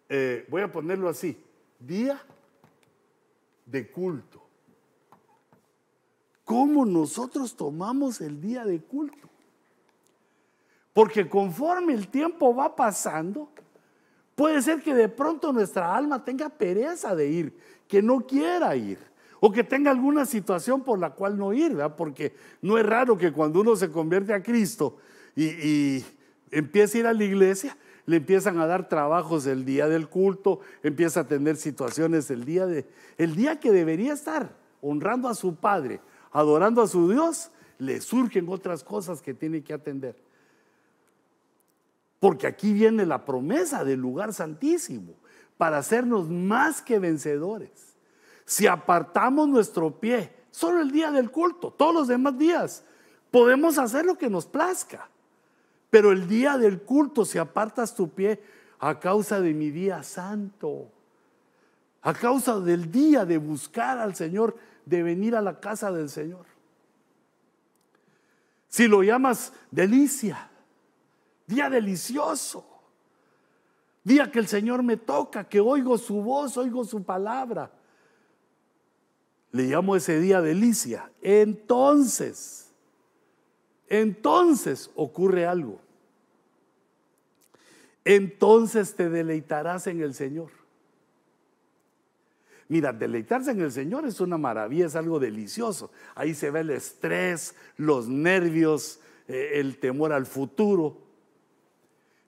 Eh, voy a ponerlo así, día de culto. ¿Cómo nosotros tomamos el día de culto? Porque conforme el tiempo va pasando, puede ser que de pronto nuestra alma tenga pereza de ir, que no quiera ir, o que tenga alguna situación por la cual no ir, ¿verdad? porque no es raro que cuando uno se convierte a Cristo y, y empieza a ir a la iglesia, le empiezan a dar trabajos el día del culto, empieza a tener situaciones el día de el día que debería estar honrando a su padre, adorando a su Dios, le surgen otras cosas que tiene que atender. Porque aquí viene la promesa del lugar santísimo para hacernos más que vencedores. Si apartamos nuestro pie, solo el día del culto, todos los demás días, podemos hacer lo que nos plazca. Pero el día del culto, si apartas tu pie a causa de mi día santo, a causa del día de buscar al Señor, de venir a la casa del Señor. Si lo llamas delicia, día delicioso, día que el Señor me toca, que oigo su voz, oigo su palabra. Le llamo ese día delicia. Entonces, entonces ocurre algo. Entonces te deleitarás en el Señor. Mira, deleitarse en el Señor es una maravilla, es algo delicioso. Ahí se ve el estrés, los nervios, eh, el temor al futuro.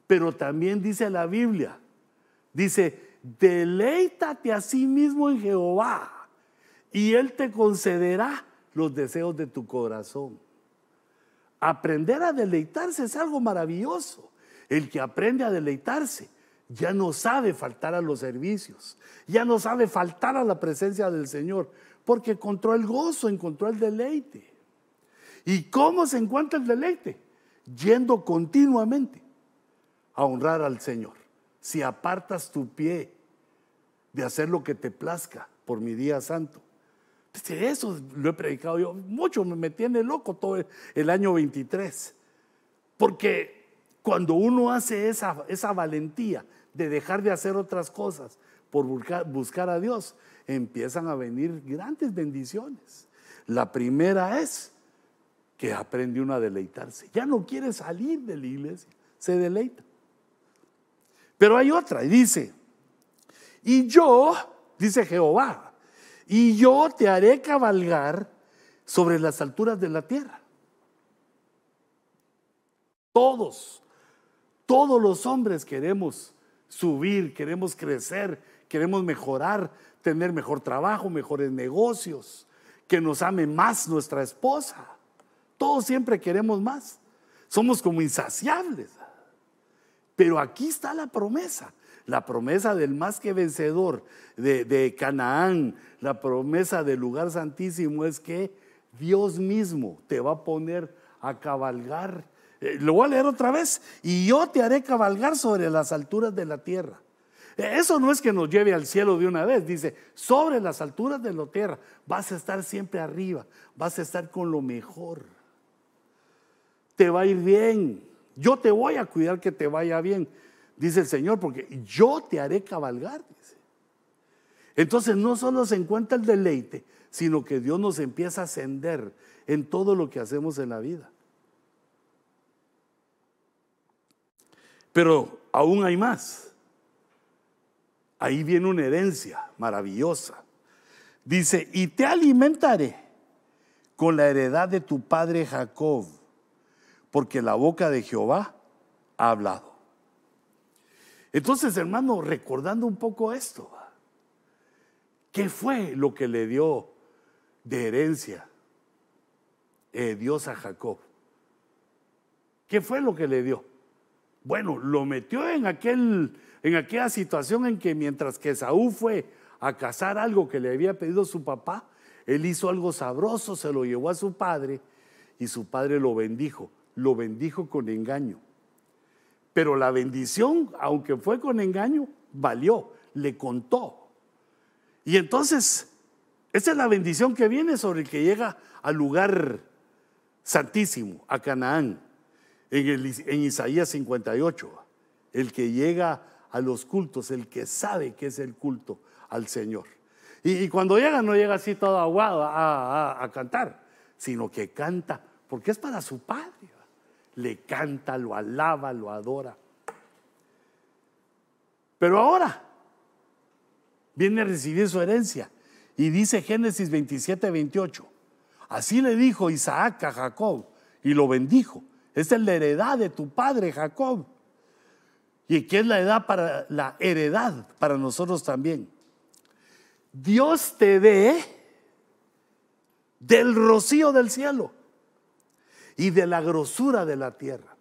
Pero también dice la Biblia, dice, deleítate a sí mismo en Jehová y Él te concederá los deseos de tu corazón. Aprender a deleitarse es algo maravilloso. El que aprende a deleitarse ya no sabe faltar a los servicios, ya no sabe faltar a la presencia del Señor, porque encontró el gozo, encontró el deleite. ¿Y cómo se encuentra el deleite? Yendo continuamente a honrar al Señor. Si apartas tu pie de hacer lo que te plazca por mi día santo. Eso lo he predicado yo. Mucho me tiene loco todo el año 23. Porque cuando uno hace esa, esa valentía de dejar de hacer otras cosas por buscar, buscar a Dios, empiezan a venir grandes bendiciones. La primera es que aprende uno a deleitarse. Ya no quiere salir de la iglesia, se deleita. Pero hay otra, y dice, y yo, dice Jehová, y yo te haré cabalgar sobre las alturas de la tierra. Todos, todos los hombres queremos subir, queremos crecer, queremos mejorar, tener mejor trabajo, mejores negocios, que nos ame más nuestra esposa. Todos siempre queremos más. Somos como insaciables. Pero aquí está la promesa, la promesa del más que vencedor de, Canaán, la promesa del lugar santísimo es que Dios mismo te va a poner a cabalgar. Eh, lo voy a leer otra vez. Y yo te haré cabalgar sobre las alturas de la tierra. Eso no es que nos lleve al cielo de una vez, dice, sobre las alturas de la tierra vas a estar siempre arriba, vas a estar con lo mejor. Te va a ir bien. Yo te voy a cuidar que te vaya bien, dice el Señor, porque yo te haré cabalgar. Entonces no solo se encuentra el deleite, sino que Dios nos empieza a ascender en todo lo que hacemos en la vida. Pero aún hay más. Ahí viene una herencia maravillosa. Dice, y te alimentaré con la heredad de tu padre Jacob porque la boca de Jehová ha hablado. Entonces, hermano, recordando un poco esto, ¿qué fue lo que le dio de herencia eh, Dios a Jacob? ¿Qué fue lo que le dio? Bueno, lo metió en, aquel, en aquella situación en que mientras que Saúl fue a cazar algo que le había pedido su papá, él hizo algo sabroso, se lo llevó a su padre y su padre lo bendijo lo bendijo con engaño. Pero la bendición, aunque fue con engaño, valió, le contó. Y entonces, esa es la bendición que viene sobre el que llega al lugar santísimo, a Canaán, en, Isaías 58. El que llega a los cultos, el que sabe que es el culto al Señor. Y, cuando llega, no llega así todo aguado a cantar, sino que canta, porque es para su Padre le canta, lo alaba, lo adora. Pero ahora viene a recibir su herencia y dice Génesis 27, 28. Así le dijo Isaac a Jacob y lo bendijo. Esta es la heredad de tu padre Jacob. ¿Y qué es la heredad para la heredad para nosotros también? Dios te dé del rocío del cielo y de la grosura de la tierra.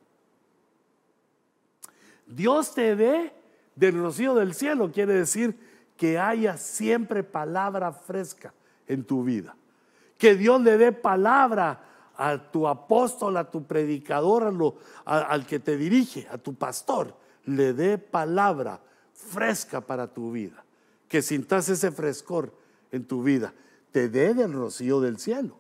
Dios te dé del rocío del cielo, quiere decir que haya siempre palabra fresca en tu vida. Que Dios le dé palabra a tu apóstol, a tu predicador, al que te dirige, a tu pastor. Le dé palabra fresca para tu vida. Que sintas ese frescor en tu vida. Te dé del rocío del cielo.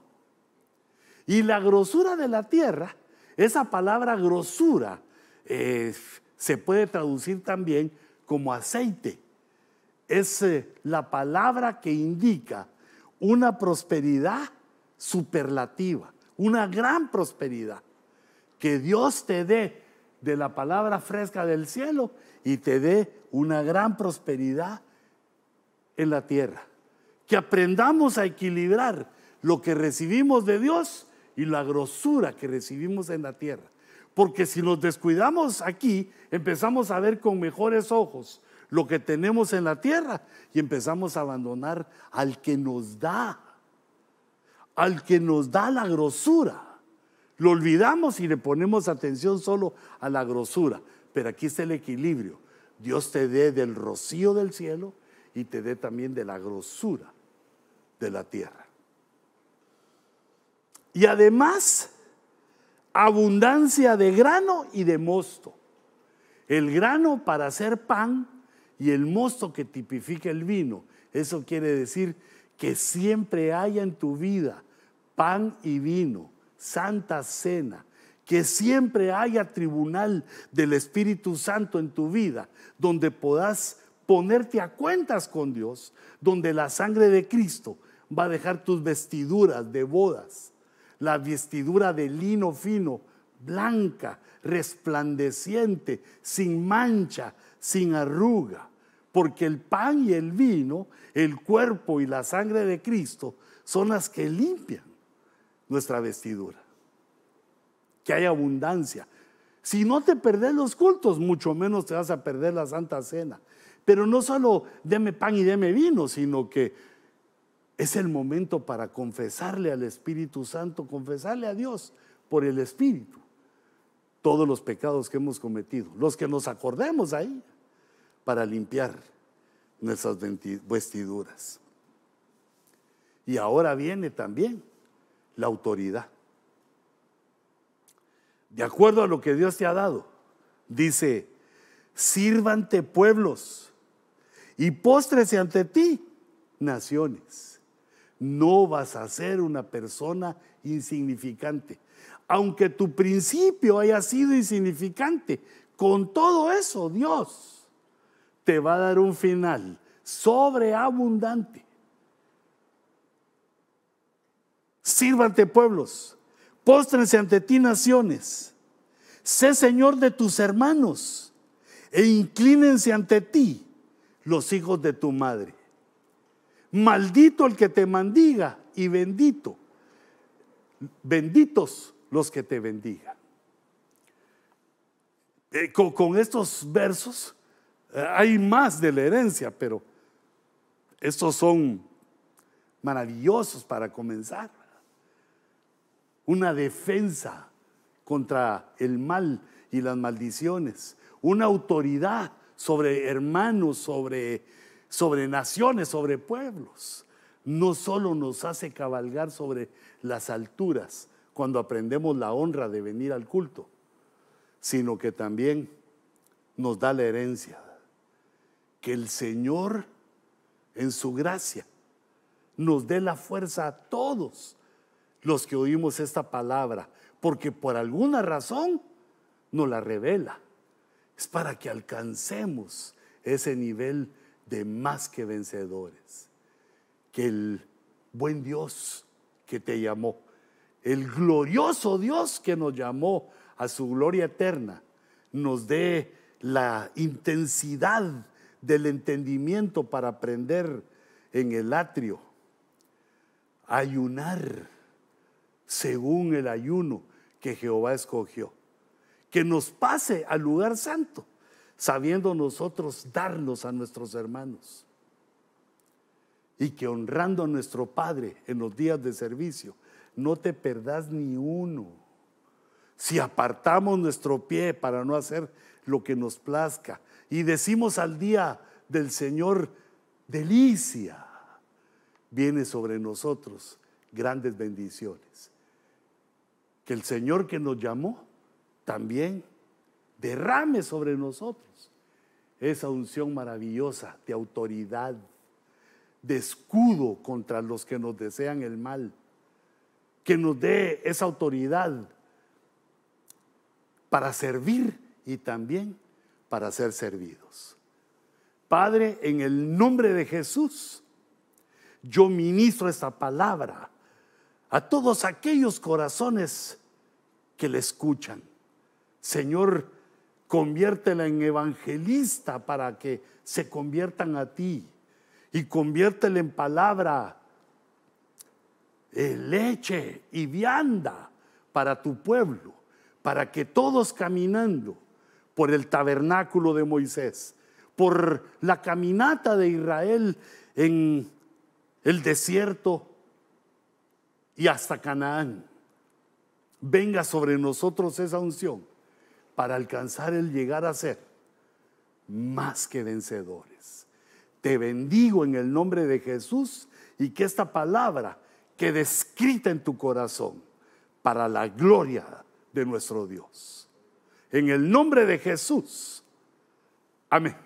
Y la grosura de la tierra, esa palabra grosura eh, se puede traducir también como aceite. Es eh, la palabra que indica una prosperidad superlativa, una gran prosperidad. Que Dios te dé de la palabra fresca del cielo y te dé una gran prosperidad en la tierra. Que aprendamos a equilibrar lo que recibimos de Dios y la grosura que recibimos en la tierra. Porque si nos descuidamos aquí, empezamos a ver con mejores ojos lo que tenemos en la tierra y empezamos a abandonar al que nos da, al que nos da la grosura. Lo olvidamos y le ponemos atención solo a la grosura. Pero aquí está el equilibrio. Dios te dé del rocío del cielo y te dé también de la grosura de la tierra. Y además, abundancia de grano y de mosto. El grano para hacer pan y el mosto que tipifica el vino. Eso quiere decir que siempre haya en tu vida pan y vino, santa cena, que siempre haya tribunal del Espíritu Santo en tu vida, donde puedas ponerte a cuentas con Dios, donde la sangre de Cristo va a dejar tus vestiduras de bodas, la vestidura de lino fino, blanca, resplandeciente, sin mancha, sin arruga, porque el pan y el vino, el cuerpo y la sangre de Cristo son las que limpian nuestra vestidura. Que hay abundancia. Si no te perdés los cultos, mucho menos te vas a perder la Santa Cena. Pero no solo deme pan y deme vino, sino que es el momento para confesarle al Espíritu Santo, confesarle a Dios por el Espíritu todos los pecados que hemos cometido, los que nos acordemos ahí, para limpiar nuestras vestiduras. Y ahora viene también la autoridad. De acuerdo a lo que Dios te ha dado, dice, sírvante pueblos y póstrese ante ti naciones. No vas a ser una persona insignificante aunque tu principio haya sido insignificante, con todo eso Dios te va a dar un final sobreabundante. Sírvate pueblos, póstrense ante ti naciones, sé Señor de tus hermanos e inclínense ante ti los hijos de tu madre. Maldito el que te mandiga y bendito, benditos los que te bendigan. Eh, con, estos versos eh, hay más de la herencia, pero estos son maravillosos para comenzar. Una defensa contra el mal y las maldiciones, una autoridad sobre hermanos, sobre, sobre naciones, sobre pueblos. No solo nos hace cabalgar sobre las alturas, cuando aprendemos la honra de venir al culto, sino que también nos da la herencia. Que el Señor, en su gracia, nos dé la fuerza a todos los que oímos esta palabra, porque por alguna razón nos la revela. Es para que alcancemos ese nivel de más que vencedores. Que el buen Dios que te llamó el glorioso Dios que nos llamó a su gloria eterna, nos dé la intensidad del entendimiento para aprender en el atrio, ayunar según el ayuno que Jehová escogió, que nos pase al lugar santo, sabiendo nosotros darnos a nuestros hermanos, y que honrando a nuestro Padre en los días de servicio, no te perdás ni uno. Si apartamos nuestro pie para no hacer lo que nos plazca y decimos al día del Señor, delicia, viene sobre nosotros grandes bendiciones. Que el Señor que nos llamó también derrame sobre nosotros esa unción maravillosa de autoridad, de escudo contra los que nos desean el mal que nos dé esa autoridad para servir y también para ser servidos. Padre, en el nombre de Jesús, yo ministro esta palabra a todos aquellos corazones que le escuchan, Señor, conviértela en evangelista para que se conviertan a ti y conviértela en palabra, eh, leche y vianda para tu pueblo, para que todos caminando por el tabernáculo de Moisés, por la caminata de Israel en el desierto y hasta Canaán, venga sobre nosotros esa unción para alcanzar el llegar a ser más que vencedores. Te bendigo en el nombre de Jesús y que esta palabra quede escrita en tu corazón para la gloria de nuestro Dios. En el nombre de Jesús. Amén.